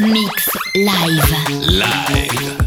Mix live. Live.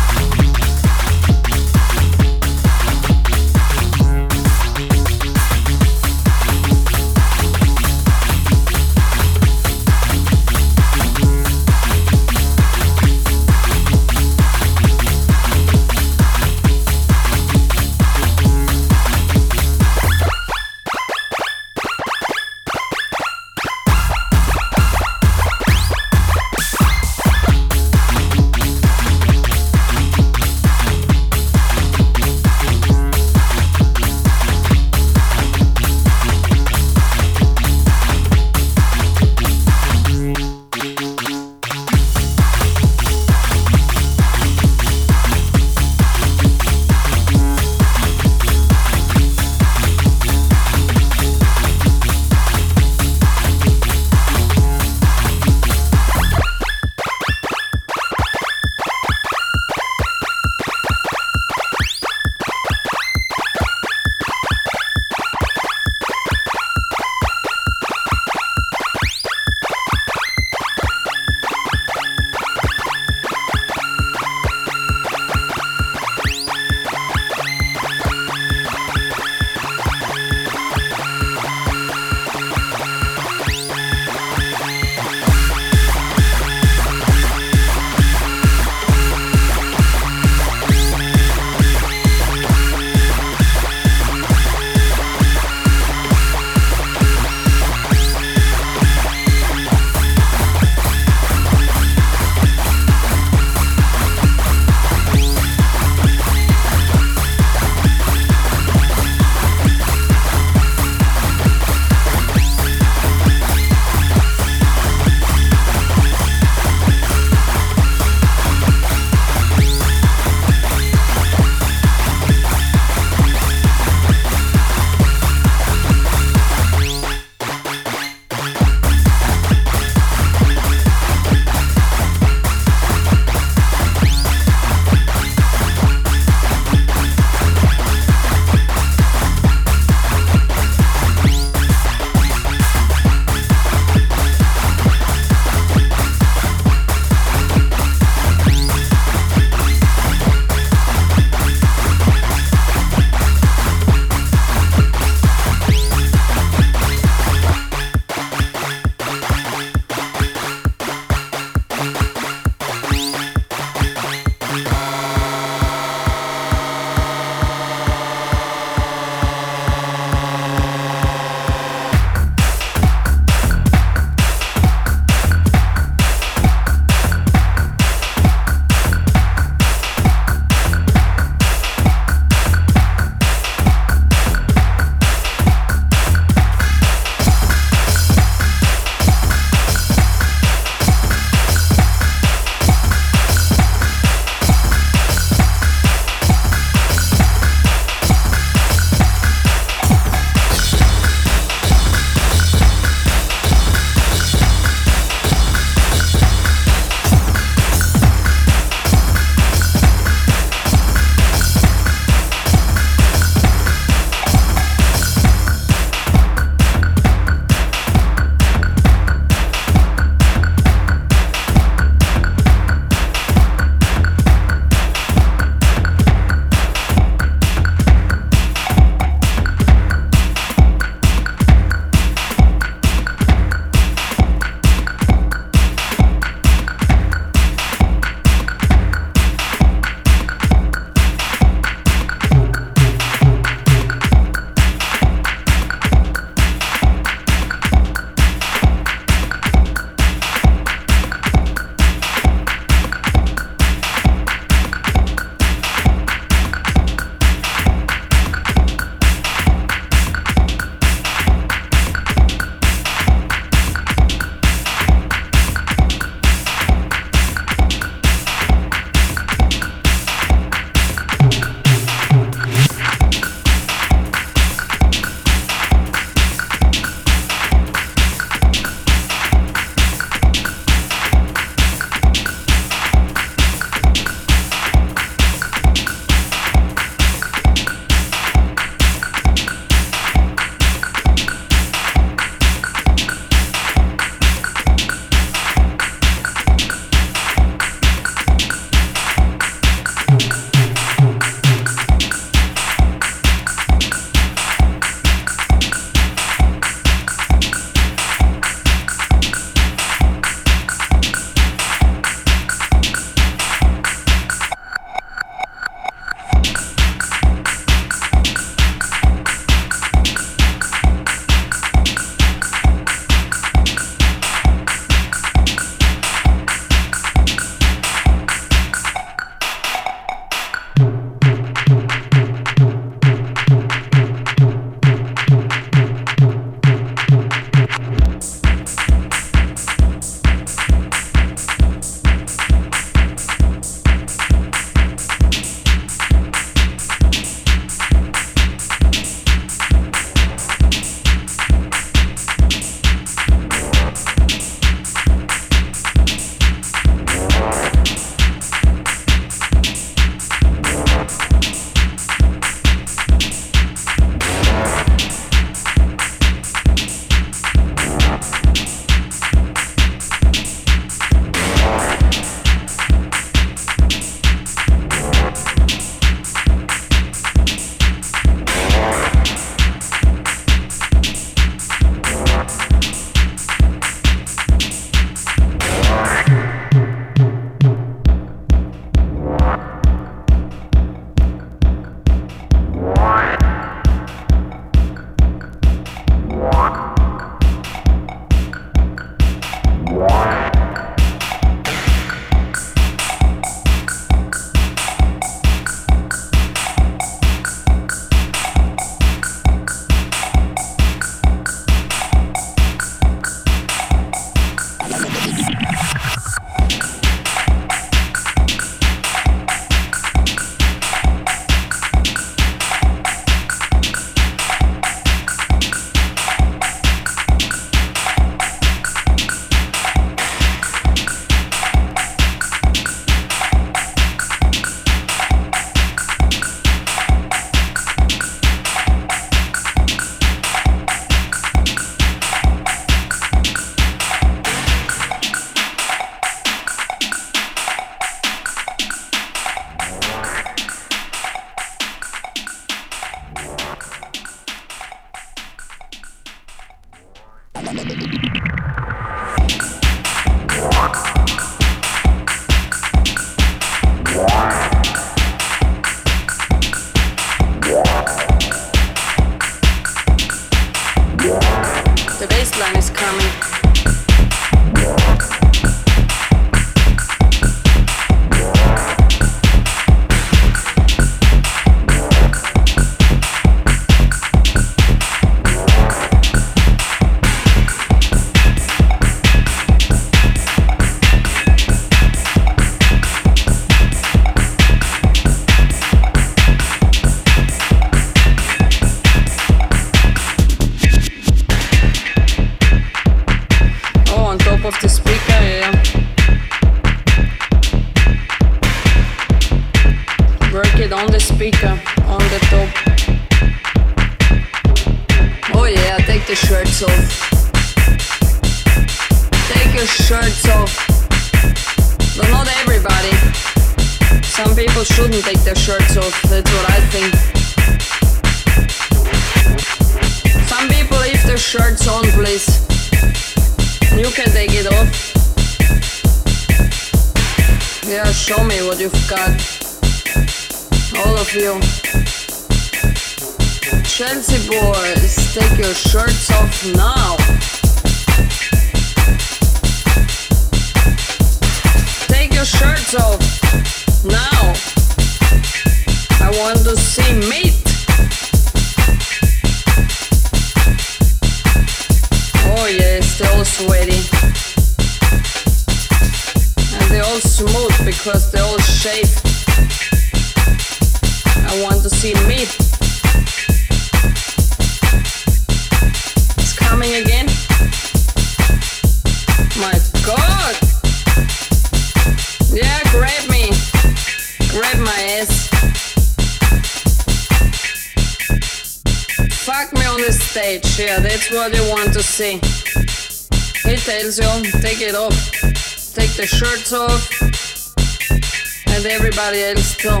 and everybody else too.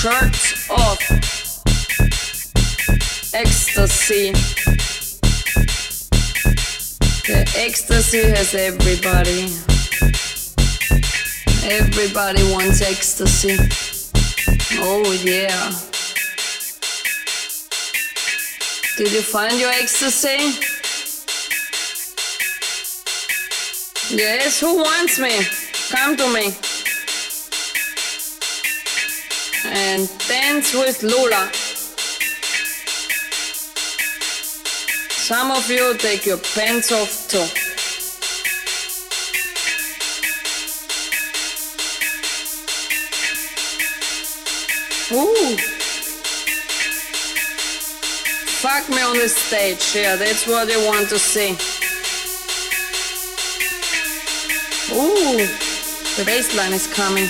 Charts off. Ecstasy. The ecstasy has everybody. Everybody wants ecstasy. Oh yeah. Did you find your ecstasy? Yes, who wants me? Come to me and dance with Lola. Some of you take your pants off too. Ooh. Fuck me on the stage, yeah, that's what you want to see. Ooh, the bass line is coming.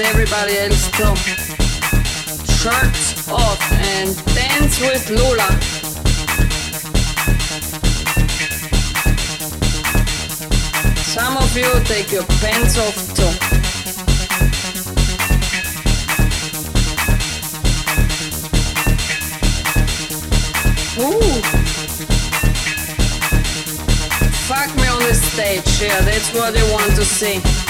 with everybody else too. Shirts off and dance with Lola. Some of you take your pants off too. Ooh. Fuck me on the stage, yeah, that's what they want to see.